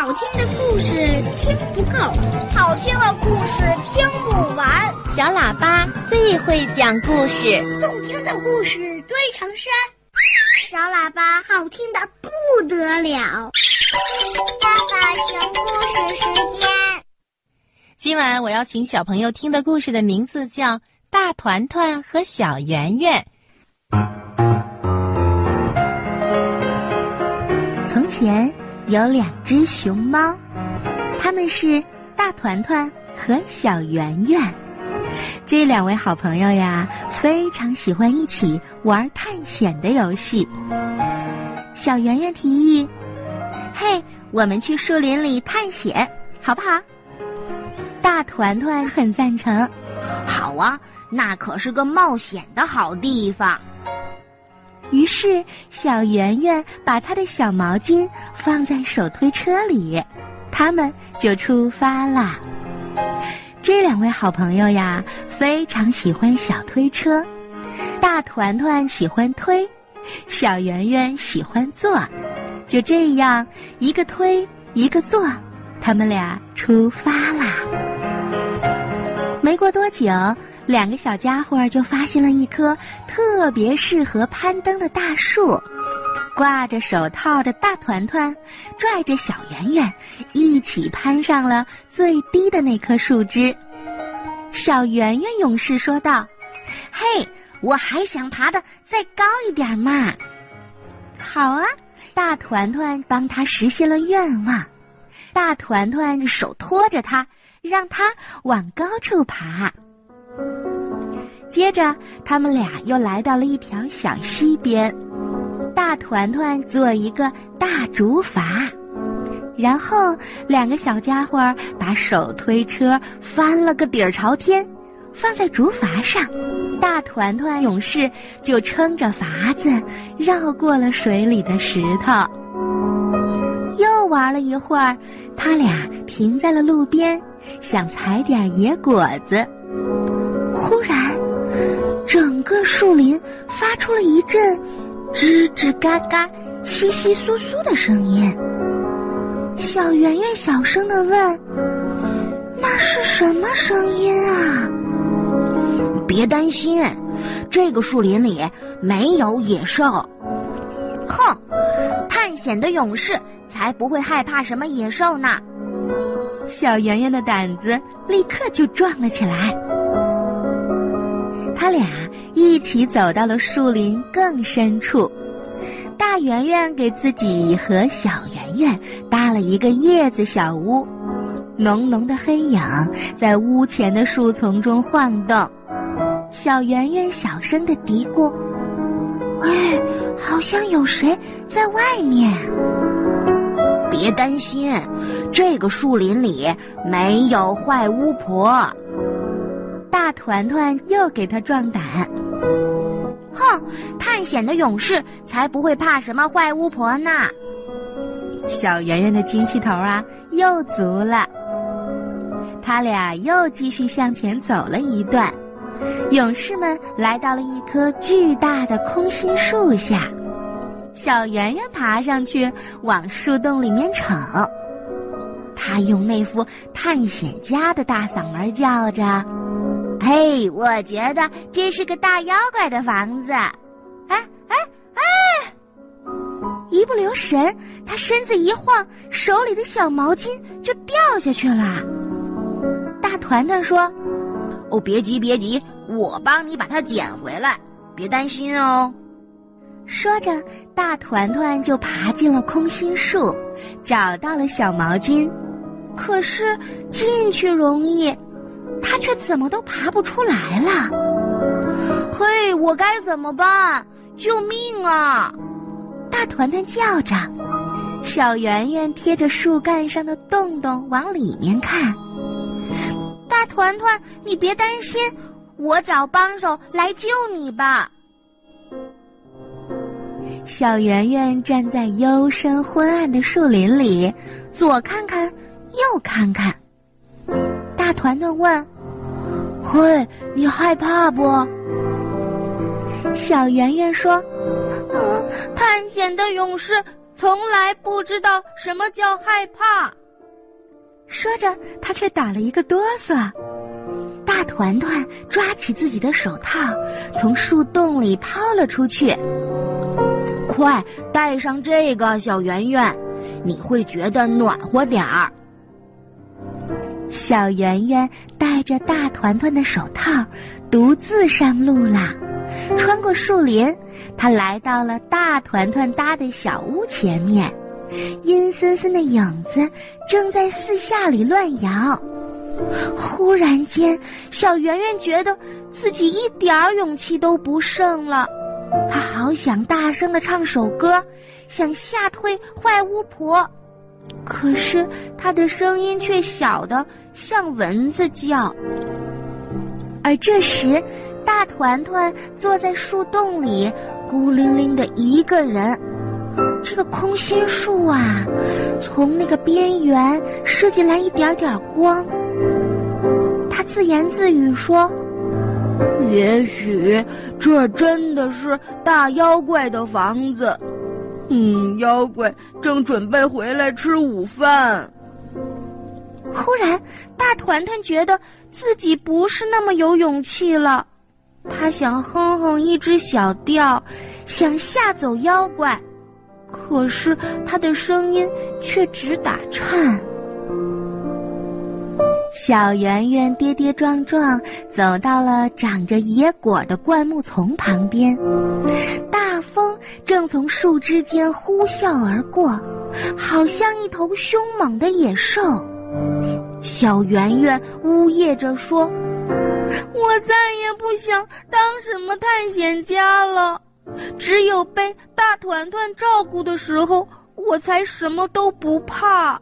好听的故事听不够，好听的故事听不完。小喇叭最会讲故事，动听的故事堆成山。小喇叭好听的不得了。爸爸讲故事时间。今晚我要请小朋友听的故事的名字叫《大团团和小圆圆》。从前有两只熊猫，它们是大团团和小圆圆。这两位好朋友呀，非常喜欢一起玩探险的游戏。小圆圆提议：“嘿，我们去树林里探险，好不好？”大团团很赞成。好啊，那可是个冒险的好地方。于是，小圆圆把她的小毛巾放在手推车里，他们就出发啦。这两位好朋友呀，非常喜欢小推车。大团团喜欢推，小圆圆喜欢坐。就这样，一个推，一个坐，他们俩出发啦。没过多久。两个小家伙就发现了一棵特别适合攀登的大树，挂着手套的大团团拽着小圆圆一起攀上了最低的那棵树枝。小圆圆勇士说道：“嘿，我还想爬得再高一点嘛！”好啊，大团团帮他实现了愿望。大团团手托着他，让他往高处爬。接着，他们俩又来到了一条小溪边，大团团做一个大竹筏，然后两个小家伙把手推车翻了个底儿朝天，放在竹筏上，大团团勇士就撑着筏子绕过了水里的石头。又玩了一会儿，他俩停在了路边，想采点野果子。个树林发出了一阵吱吱嘎嘎、稀稀疏疏的声音。小圆圆小声的问：“那是什么声音啊？”别担心，这个树林里没有野兽。哼，探险的勇士才不会害怕什么野兽呢。小圆圆的胆子立刻就壮了起来。他俩一起走到了树林更深处，大圆圆给自己和小圆圆搭了一个叶子小屋，浓浓的黑影在屋前的树丛中晃动。小圆圆小声的嘀咕：“哎，好像有谁在外面。”别担心，这个树林里没有坏巫婆。大团团又给他壮胆。哼，探险的勇士才不会怕什么坏巫婆呢。小圆圆的精气头啊，又足了。他俩又继续向前走了一段，勇士们来到了一棵巨大的空心树下。小圆圆爬上去，往树洞里面瞅。他用那副探险家的大嗓门叫着。嘿，我觉得这是个大妖怪的房子，哎哎哎！一不留神，他身子一晃，手里的小毛巾就掉下去了。大团团说：“哦，别急别急，我帮你把它捡回来，别担心哦。”说着，大团团就爬进了空心树，找到了小毛巾。可是进去容易。他却怎么都爬不出来了。嘿，我该怎么办？救命啊！大团团叫着。小圆圆贴着树干上的洞洞往里面看。大团团，你别担心，我找帮手来救你吧。小圆圆站在幽深昏暗的树林里，左看看，右看看。大团团问：“嘿，你害怕不？”小圆圆说：“嗯，探险的勇士从来不知道什么叫害怕。说着，他却打了一个哆嗦。大团团抓起自己的手套，从树洞里抛了出去。快戴上这个，小圆圆，你会觉得暖和点儿。小圆圆戴着大团团的手套，独自上路啦。穿过树林，他来到了大团团搭的小屋前面。阴森森的影子正在四下里乱摇。忽然间，小圆圆觉得自己一点儿勇气都不剩了。她好想大声的唱首歌，想吓退坏巫婆，可是她的声音却小的像蚊子叫。而这时，大团团坐在树洞里，孤零零的一个人。这个空心树啊，从那个边缘射进来一点点光。他自言自语说：“也许这真的是大妖怪的房子。嗯，妖怪正准备回来吃午饭。”忽然，大团团觉得自己不是那么有勇气了。他想哼哼一支小调，想吓走妖怪。可是他的声音却直打颤。小圆圆跌跌撞撞走到了长着野果的灌木丛旁边，大风正从树枝间呼啸而过，好像一头凶猛的野兽。小圆圆呜咽着说：“我再也不想当什么探险家了。”只有被大团团照顾的时候，我才什么都不怕。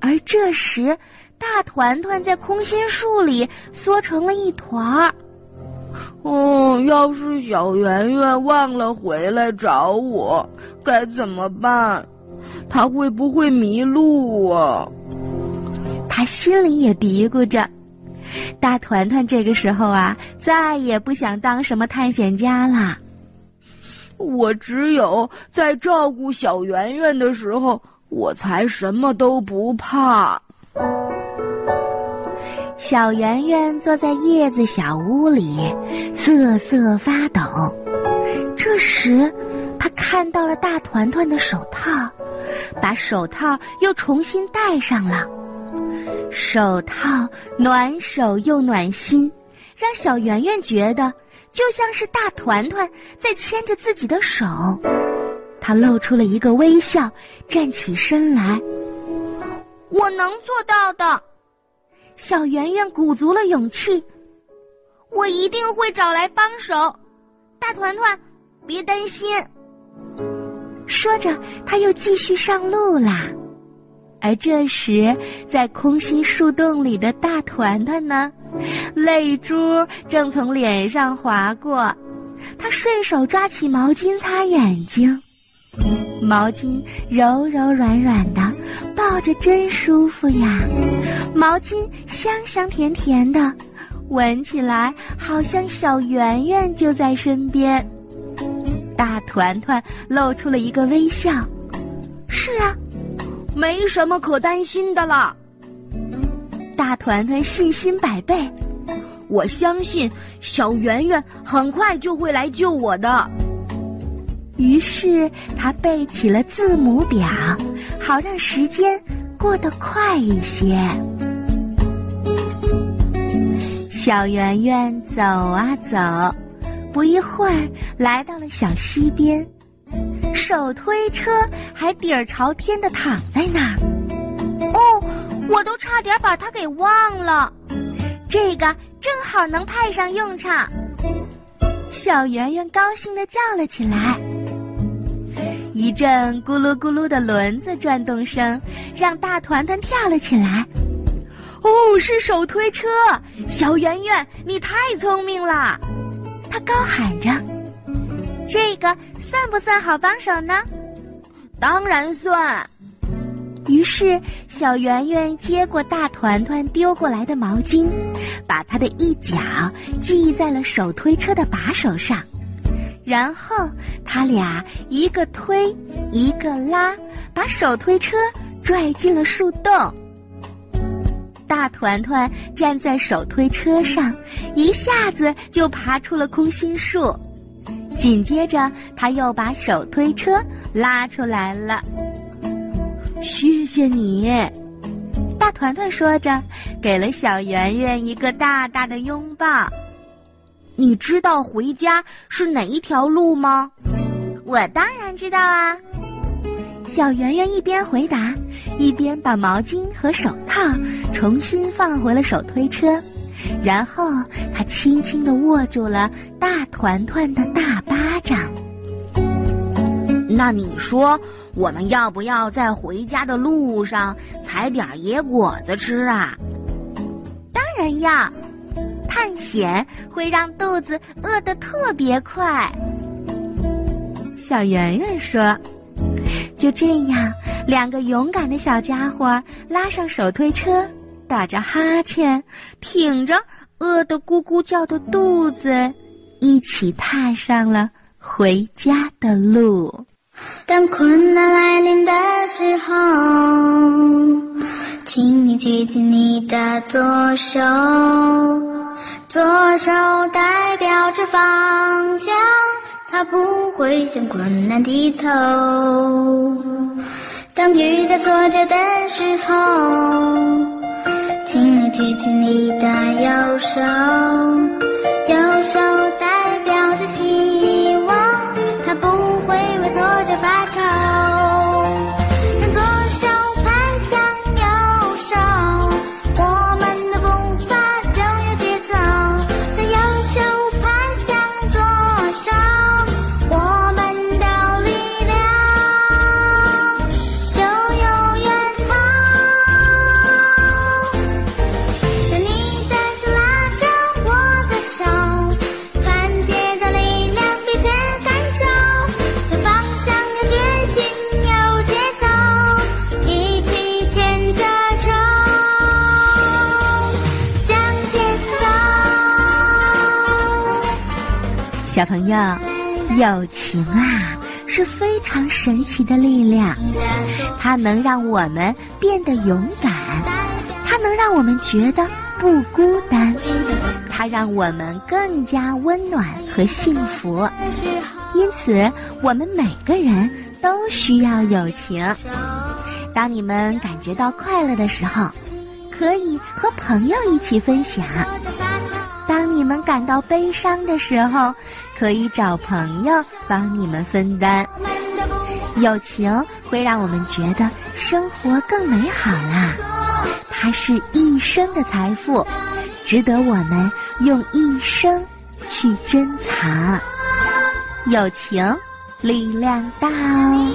而这时，大团团在空心树里缩成了一团儿。哦，要是小圆圆忘了回来找我，该怎么办？他会不会迷路啊？他心里也嘀咕着。大团团这个时候啊，再也不想当什么探险家啦。我只有在照顾小圆圆的时候，我才什么都不怕。小圆圆坐在叶子小屋里，瑟瑟发抖。这时，他看到了大团团的手套，把手套又重新戴上了。手套暖手又暖心，让小圆圆觉得。就像是大团团在牵着自己的手，他露出了一个微笑，站起身来。我能做到的，小圆圆鼓足了勇气。我一定会找来帮手，大团团，别担心。说着，他又继续上路啦。而这时，在空心树洞里的大团团呢？泪珠正从脸上滑过，他顺手抓起毛巾擦眼睛。毛巾柔柔软软的，抱着真舒服呀。毛巾香香甜甜的，闻起来好像小圆圆就在身边。大团团露出了一个微笑。是啊，没什么可担心的了。大团团信心百倍，我相信小圆圆很快就会来救我的。于是他背起了字母表，好让时间过得快一些。小圆圆走啊走，不一会儿来到了小溪边，手推车还底儿朝天的躺在那儿。哦。我都差点把它给忘了，这个正好能派上用场。小圆圆高兴地叫了起来。一阵咕噜咕噜的轮子转动声，让大团团跳了起来。哦，是手推车！小圆圆，你太聪明了！他高喊着。这个算不算好帮手呢？当然算。于是，小圆圆接过大团团丢过来的毛巾，把它的一角系在了手推车的把手上，然后他俩一个推，一个拉，把手推车拽进了树洞。大团团站在手推车上，一下子就爬出了空心树。紧接着，他又把手推车拉出来了。谢谢你，大团团说着，给了小圆圆一个大大的拥抱。你知道回家是哪一条路吗？我当然知道啊！小圆圆一边回答，一边把毛巾和手套重新放回了手推车，然后他轻轻地握住了大团团的大巴掌。那你说，我们要不要在回家的路上采点野果子吃啊？当然要。探险会让肚子饿得特别快。小圆圆说：“就这样，两个勇敢的小家伙拉上手推车，打着哈欠，挺着饿得咕咕叫的肚子，一起踏上了回家的路。当困难来临的时候，请你举起你的左手。”左手代表着方向，它不会向困难低头。当遇到挫折的时候，请你举起你的右手，右手代表着希望，它不会为挫折发愁。小朋友，友情啊是非常神奇的力量，它能让我们变得勇敢，它能让我们觉得不孤单，它让我们更加温暖和幸福。因此，我们每个人都需要友情。当你们感觉到快乐的时候，可以和朋友一起分享。你们感到悲伤的时候，可以找朋友帮你们分担。友情会让我们觉得生活更美好啦，它是一生的财富，值得我们用一生去珍藏。友情，力量大哦。